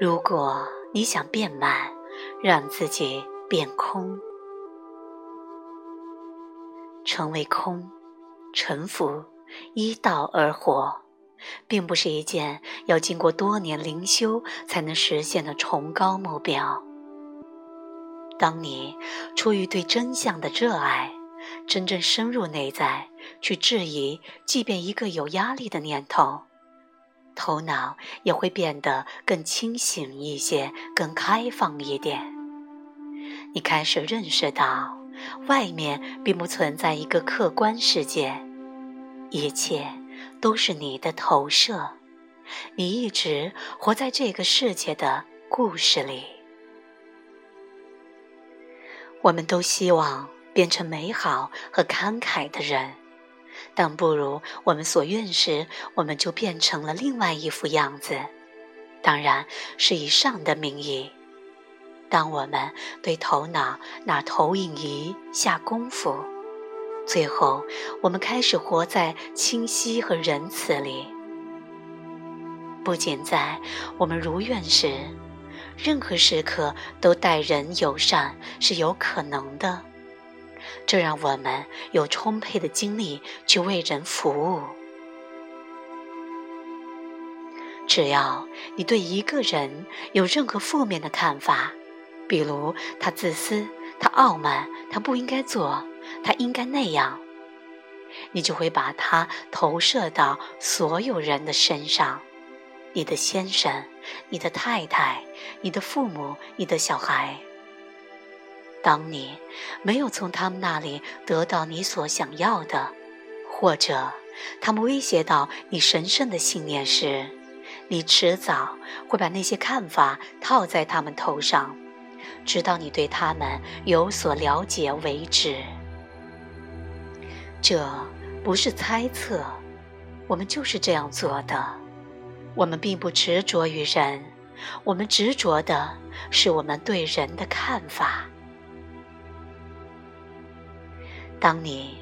如果你想变满，让自己变空，成为空，沉浮，依道而活，并不是一件要经过多年灵修才能实现的崇高目标。当你出于对真相的热爱，真正深入内在去质疑，即便一个有压力的念头。头脑也会变得更清醒一些，更开放一点。你开始认识到，外面并不存在一个客观世界，一切都是你的投射。你一直活在这个世界的故事里。我们都希望变成美好和慷慨的人。但不如我们所愿时，我们就变成了另外一副样子，当然是以上的名义。当我们对头脑那投影仪下功夫，最后我们开始活在清晰和仁慈里。不仅在我们如愿时，任何时刻都待人友善是有可能的。这让我们有充沛的精力去为人服务。只要你对一个人有任何负面的看法，比如他自私、他傲慢、他不应该做、他应该那样，你就会把他投射到所有人的身上：你的先生、你的太太、你的父母、你的小孩。当你没有从他们那里得到你所想要的，或者他们威胁到你神圣的信念时，你迟早会把那些看法套在他们头上，直到你对他们有所了解为止。这不是猜测，我们就是这样做的。我们并不执着于人，我们执着的是我们对人的看法。当你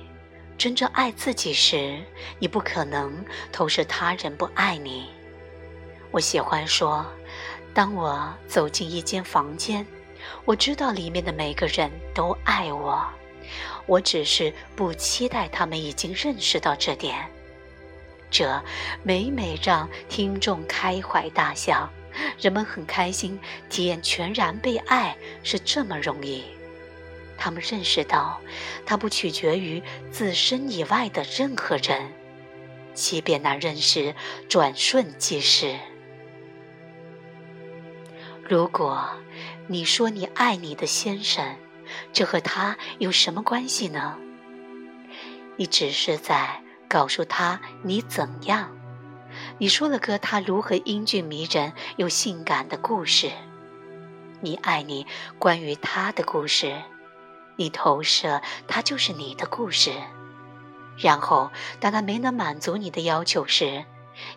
真正爱自己时，你不可能投射他人不爱你。我喜欢说，当我走进一间房间，我知道里面的每个人都爱我，我只是不期待他们已经认识到这点。这每每让听众开怀大笑，人们很开心，体验全然被爱是这么容易。他们认识到，它不取决于自身以外的任何人，即便那认识转瞬即逝。如果你说你爱你的先生，这和他有什么关系呢？你只是在告诉他你怎样。你说了个他如何英俊迷人又性感的故事。你爱你关于他的故事。你投射，它就是你的故事。然后，当他没能满足你的要求时，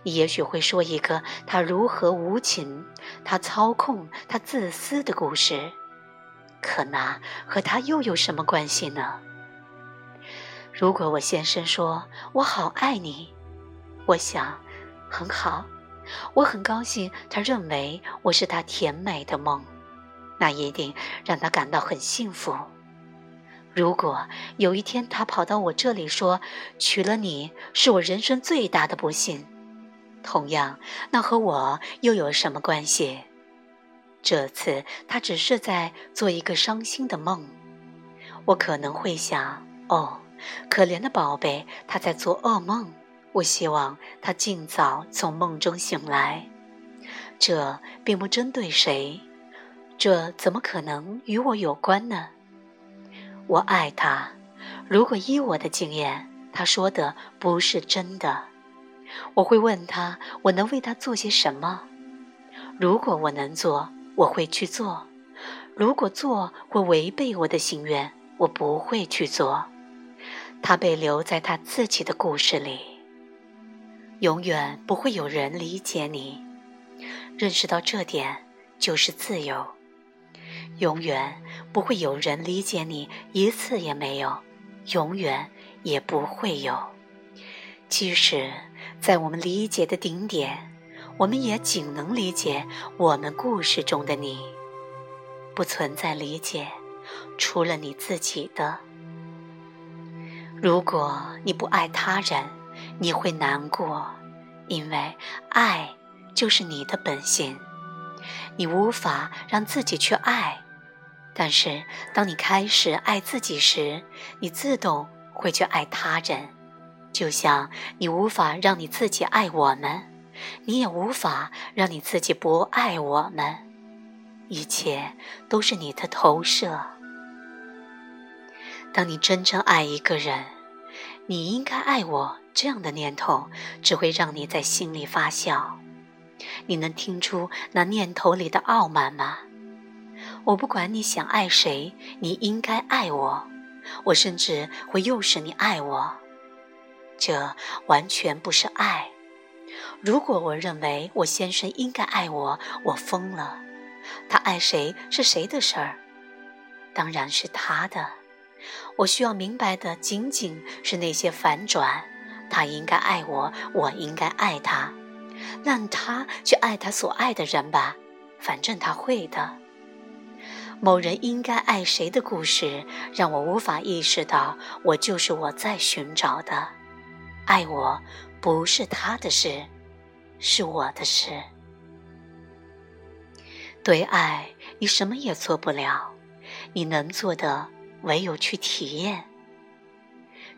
你也许会说一个他如何无情、他操控、他自私的故事。可那和他又有什么关系呢？如果我先生说我好爱你，我想很好，我很高兴。他认为我是他甜美的梦，那一定让他感到很幸福。如果有一天他跑到我这里说娶了你是我人生最大的不幸，同样，那和我又有什么关系？这次他只是在做一个伤心的梦，我可能会想：哦，可怜的宝贝，他在做噩梦。我希望他尽早从梦中醒来。这并不针对谁，这怎么可能与我有关呢？我爱他。如果依我的经验，他说的不是真的，我会问他：我能为他做些什么？如果我能做，我会去做；如果做会违背我的心愿，我不会去做。他被留在他自己的故事里，永远不会有人理解你。认识到这点，就是自由。永远不会有人理解你，一次也没有，永远也不会有。即使在我们理解的顶点，我们也仅能理解我们故事中的你，不存在理解，除了你自己的。如果你不爱他人，你会难过，因为爱就是你的本性，你无法让自己去爱。但是，当你开始爱自己时，你自动会去爱他人，就像你无法让你自己爱我们，你也无法让你自己不爱我们。一切都是你的投射。当你真正爱一个人，你应该爱我这样的念头，只会让你在心里发笑。你能听出那念头里的傲慢吗？我不管你想爱谁，你应该爱我。我甚至会诱使你爱我，这完全不是爱。如果我认为我先生应该爱我，我疯了。他爱谁是谁的事儿，当然是他的。我需要明白的仅仅是那些反转。他应该爱我，我应该爱他。让他去爱他所爱的人吧，反正他会的。某人应该爱谁的故事，让我无法意识到，我就是我在寻找的。爱我不是他的事，是我的事。对爱，你什么也做不了，你能做的唯有去体验。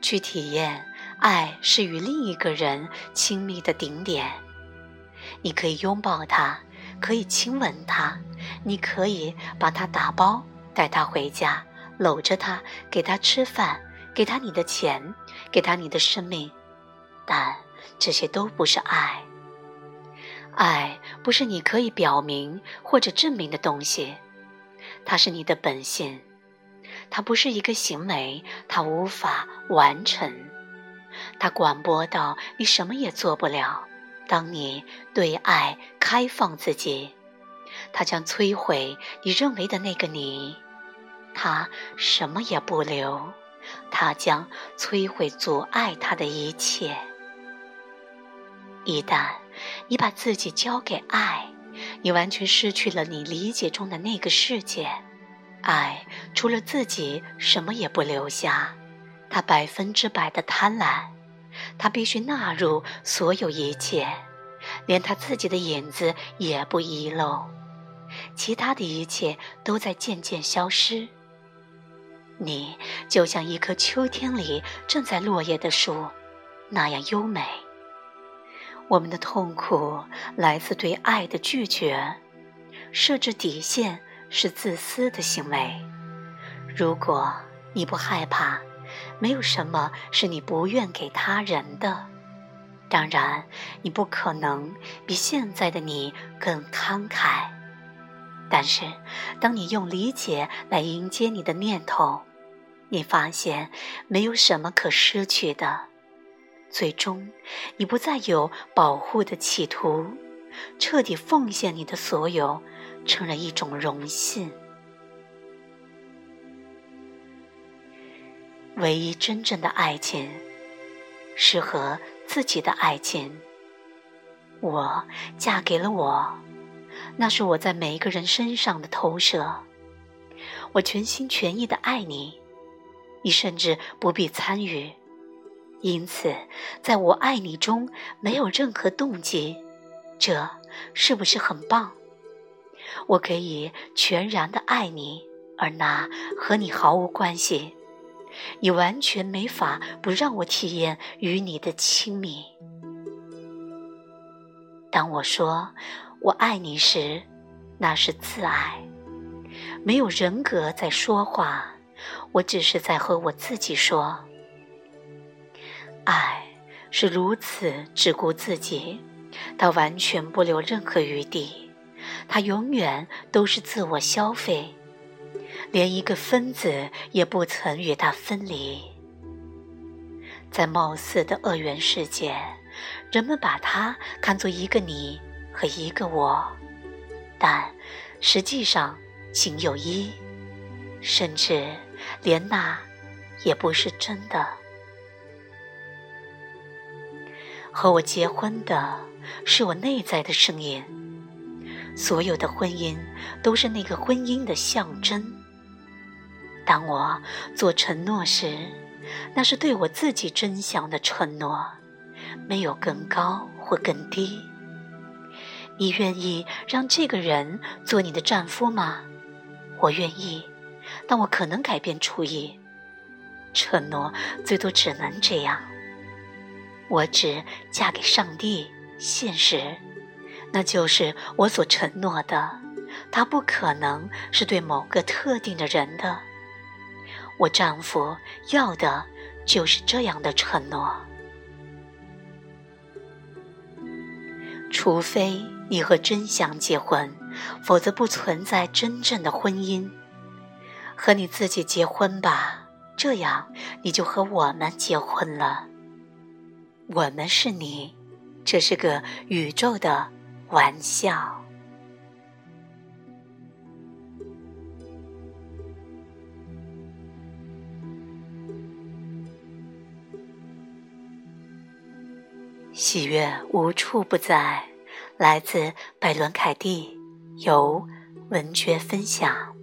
去体验，爱是与另一个人亲密的顶点。你可以拥抱他。可以亲吻他，你可以把它打包，带他回家，搂着他，给他吃饭，给他你的钱，给他你的生命，但这些都不是爱。爱不是你可以表明或者证明的东西，它是你的本性，它不是一个行为，它无法完成，它广播到你什么也做不了。当你对爱开放自己，它将摧毁你认为的那个你，它什么也不留，它将摧毁阻碍它的一切。一旦你把自己交给爱，你完全失去了你理解中的那个世界。爱除了自己什么也不留下，它百分之百的贪婪。他必须纳入所有一切，连他自己的影子也不遗漏，其他的一切都在渐渐消失。你就像一棵秋天里正在落叶的树，那样优美。我们的痛苦来自对爱的拒绝，设置底线是自私的行为。如果你不害怕。没有什么是你不愿给他人的，当然，你不可能比现在的你更慷慨。但是，当你用理解来迎接你的念头，你发现没有什么可失去的。最终，你不再有保护的企图，彻底奉献你的所有，成了一种荣幸。唯一真正的爱情，是和自己的爱情。我嫁给了我，那是我在每一个人身上的投射。我全心全意的爱你，你甚至不必参与。因此，在我爱你中没有任何动机，这是不是很棒？我可以全然的爱你，而那和你毫无关系。你完全没法不让我体验与你的亲密。当我说我爱你时，那是自爱，没有人格在说话，我只是在和我自己说。爱是如此只顾自己，它完全不留任何余地，它永远都是自我消费。连一个分子也不曾与它分离。在貌似的二元世界，人们把它看作一个你和一个我，但实际上仅有一，甚至连那也不是真的。和我结婚的是我内在的声音。所有的婚姻都是那个婚姻的象征。当我做承诺时，那是对我自己真相的承诺，没有更高或更低。你愿意让这个人做你的丈夫吗？我愿意，但我可能改变主意。承诺最多只能这样。我只嫁给上帝，现实，那就是我所承诺的。他不可能是对某个特定的人的。我丈夫要的就是这样的承诺。除非你和真想结婚，否则不存在真正的婚姻。和你自己结婚吧。这样，你就和我们结婚了。我们是你，这是个宇宙的玩笑。喜悦无处不在，来自百伦凯蒂，由文学分享。